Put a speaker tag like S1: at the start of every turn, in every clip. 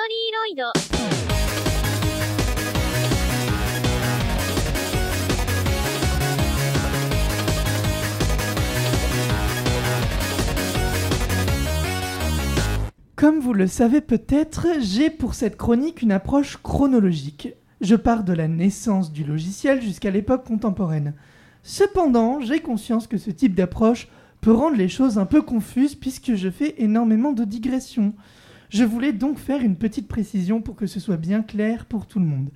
S1: トリーロイド。
S2: Comme vous le savez peut-être, j'ai pour cette chronique une approche chronologique. Je pars de la naissance du logiciel jusqu'à l'époque contemporaine. Cependant, j'ai conscience que ce type d'approche peut rendre les choses un peu confuses puisque je fais énormément de digressions. Je voulais donc faire une petite précision pour que ce soit bien clair pour tout le monde.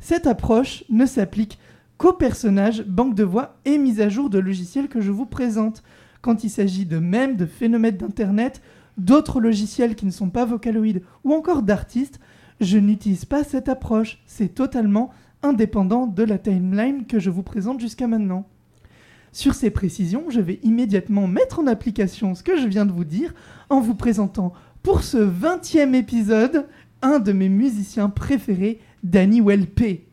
S2: Cette approche ne s'applique qu'aux personnages, banques de voix et mises à jour de logiciels que je vous présente. Quand il s'agit de même de phénomènes d'Internet, d'autres logiciels qui ne sont pas Vocaloid ou encore d'artistes, je n'utilise pas cette approche. C'est totalement indépendant de la timeline que je vous présente jusqu'à maintenant. Sur ces précisions, je vais immédiatement mettre en application ce que je viens de vous dire en vous présentant pour ce 20e épisode un de mes musiciens préférés, Danny Welp.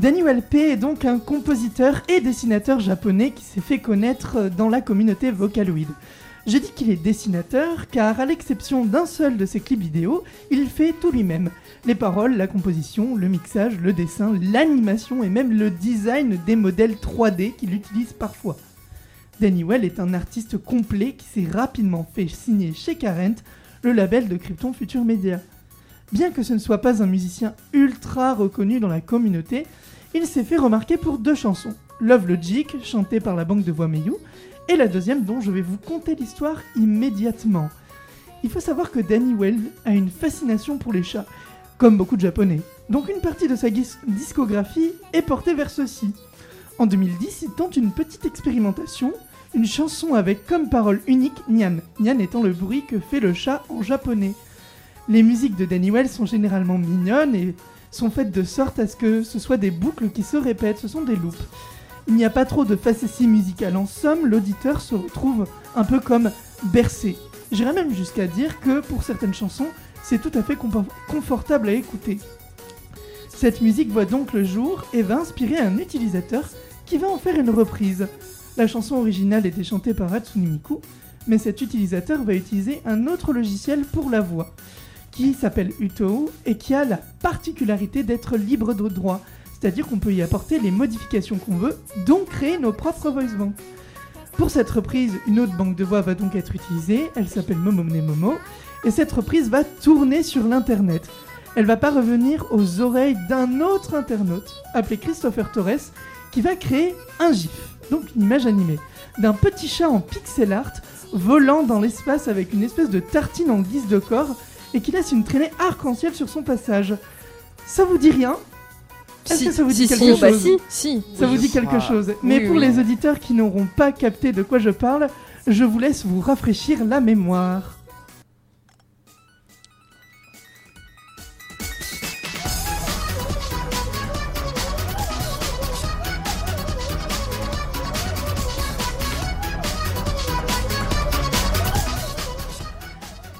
S2: Danny Welp est donc un compositeur et dessinateur japonais qui s'est fait connaître dans la communauté Vocaloid. Je dis qu'il est dessinateur car à l'exception d'un seul de ses clips vidéo, il fait tout lui-même. Les paroles, la composition, le mixage, le dessin, l'animation et même le design des modèles 3D qu'il utilise parfois. Danny Well est un artiste complet qui s'est rapidement fait signer chez Current, le label de Krypton Future Media. Bien que ce ne soit pas un musicien ultra reconnu dans la communauté, il s'est fait remarquer pour deux chansons. Love Logic, chantée par la banque de voix Meiyu, et la deuxième dont je vais vous conter l'histoire immédiatement. Il faut savoir que Danny Well a une fascination pour les chats, comme beaucoup de japonais. Donc une partie de sa dis- discographie est portée vers ceci. En 2010, il tente une petite expérimentation, une chanson avec comme parole unique Nyan, Nyan étant le bruit que fait le chat en japonais. Les musiques de Danny Well sont généralement mignonnes et sont faites de sorte à ce que ce soit des boucles qui se répètent, ce sont des loops. Il n'y a pas trop de facétie musicale. En somme, l'auditeur se retrouve un peu comme bercé. J'irais même jusqu'à dire que pour certaines chansons, c'est tout à fait confortable à écouter. Cette musique voit donc le jour et va inspirer un utilisateur qui va en faire une reprise. La chanson originale était chantée par Hatsune Miku, mais cet utilisateur va utiliser un autre logiciel pour la voix, qui s'appelle Utou et qui a la particularité d'être libre de droit, c'est-à-dire qu'on peut y apporter les modifications qu'on veut, donc créer nos propres voice banks. Pour cette reprise, une autre banque de voix va donc être utilisée, elle s'appelle Momomne Momo, et cette reprise va tourner sur l'internet. Elle va pas revenir aux oreilles d'un autre internaute, appelé Christopher Torres, qui va créer un GIF, donc une image animée, d'un petit chat en pixel art volant dans l'espace avec une espèce de tartine en guise de corps et qui laisse une traînée arc-en-ciel sur son passage. Ça vous dit rien? Est-ce que ça vous dit quelque
S3: si,
S2: chose?
S3: Bah si, si.
S2: Ça vous dit quelque
S3: Ah,
S2: chose. Mais
S3: oui,
S2: pour
S3: oui.
S2: les auditeurs qui n'auront pas capté de quoi je parle, je vous laisse vous rafraîchir la mémoire.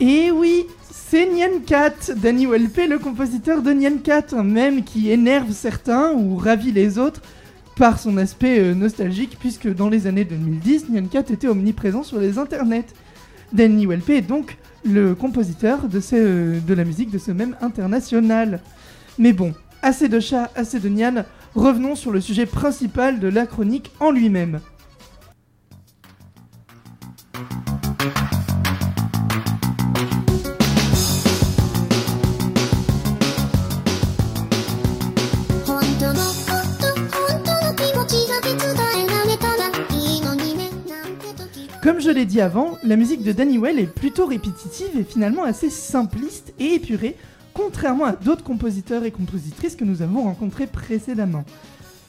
S2: Et oui, c'est Nyan Cat, Danny Welpe, le compositeur de Nyan Cat, un mème qui énerve certains ou ravit les autres par son aspect euh, nostalgique, puisque dans les années 2010, Nyan Cat était omniprésent sur les internets. Danny Welpe est donc le compositeur de, de la musique de ce même international. Mais bon, assez de chats, assez de Nyan, revenons sur le sujet principal de la chronique en lui-même. Comme je l'ai dit avant, la musique de Danny Well est plutôt répétitive et finalement assez simpliste et épurée, contrairement à d'autres compositeurs et compositrices que nous avons rencontrés précédemment.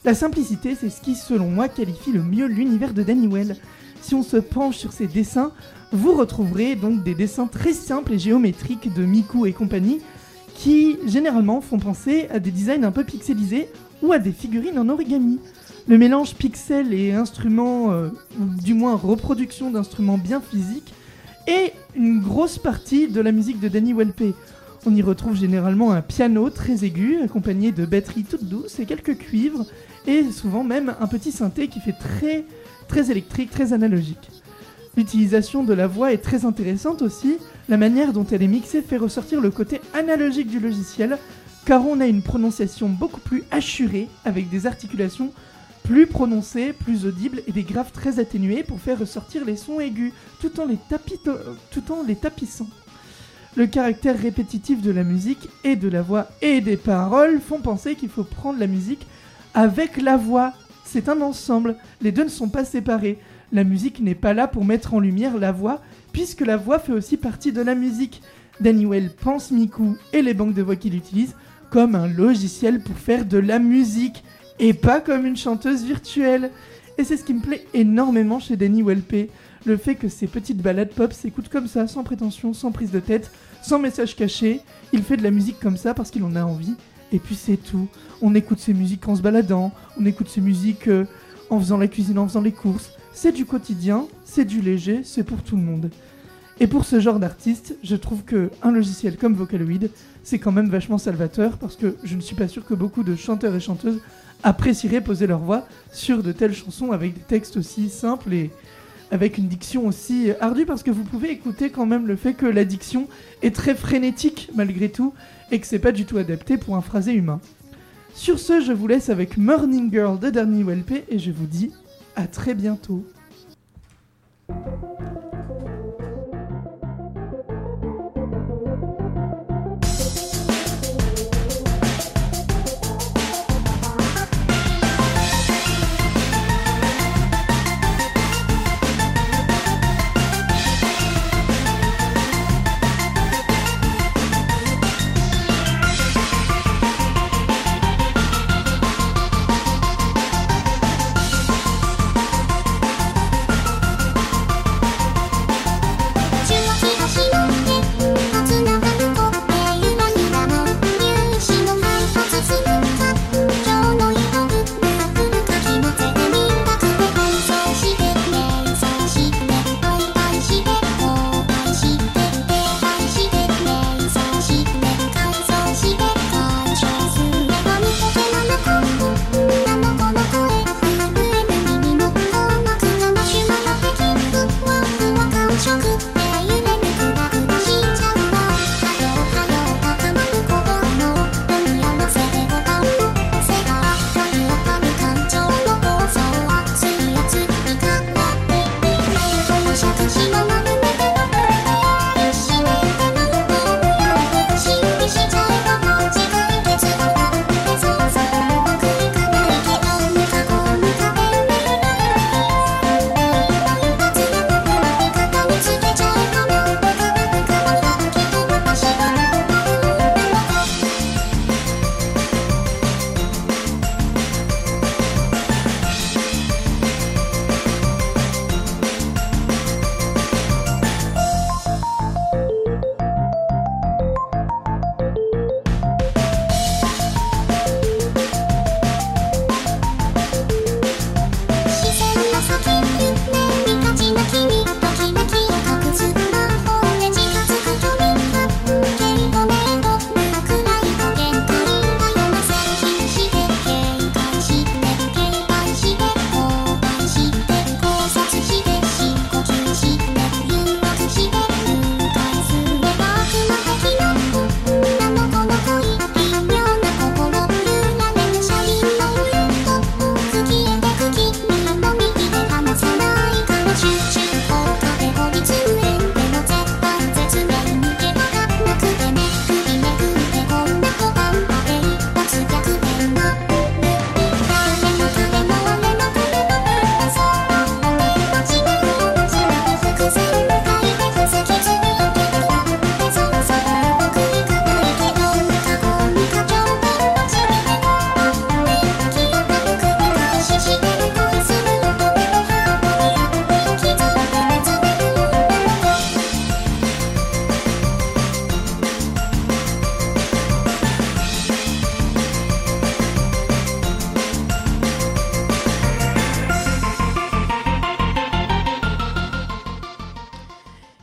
S2: La simplicité, c'est ce qui, selon moi, qualifie le mieux l'univers de Danny Well. Si on se penche sur ses dessins, vous retrouverez donc des dessins très simples et géométriques de Miku et compagnie, qui généralement font penser à des designs un peu pixelisés ou à des figurines en origami. Le mélange pixel et instruments, euh, ou du moins reproduction d'instruments bien physiques, est une grosse partie de la musique de Danny Welpe. On y retrouve généralement un piano très aigu, accompagné de batteries toutes douces et quelques cuivres, et souvent même un petit synthé qui fait très, très électrique, très analogique. L'utilisation de la voix est très intéressante aussi, la manière dont elle est mixée fait ressortir le côté analogique du logiciel, car on a une prononciation beaucoup plus assurée, avec des articulations plus prononcées, plus audibles et des graves très atténués pour faire ressortir les sons aigus, tout en les, tout en les tapissant. Le caractère répétitif de la musique et de la voix et des paroles font penser qu'il faut prendre la musique avec la voix. C'est un ensemble, les deux ne sont pas séparés. La musique n'est pas là pour mettre en lumière la voix, puisque la voix fait aussi partie de la musique. Danny Well pense Miku et les banques de voix qu'il utilise comme un logiciel pour faire de la musique, et pas comme une chanteuse virtuelle. Et c'est ce qui me plaît énormément chez Danny Welpe, le fait que ces petites balades pop s'écoutent comme ça, sans prétention, sans prise de tête, sans message caché. Il fait de la musique comme ça parce qu'il en a envie, et puis c'est tout. On écoute ses musiques en se baladant, on écoute ses musiques euh, en faisant la cuisine, en faisant les courses. C'est du quotidien, c'est du léger, c'est pour tout le monde. Et pour ce genre d'artiste, je trouve que un logiciel comme Vocaloid, c'est quand même vachement salvateur parce que je ne suis pas sûr que beaucoup de chanteurs et chanteuses apprécieraient poser leur voix sur de telles chansons avec des textes aussi simples et avec une diction aussi ardue parce que vous pouvez écouter quand même le fait que la diction est très frénétique malgré tout et que c'est pas du tout adapté pour un phrasé humain. Sur ce, je vous laisse avec Morning Girl de Danny Welpe et je vous dis à très bientôt.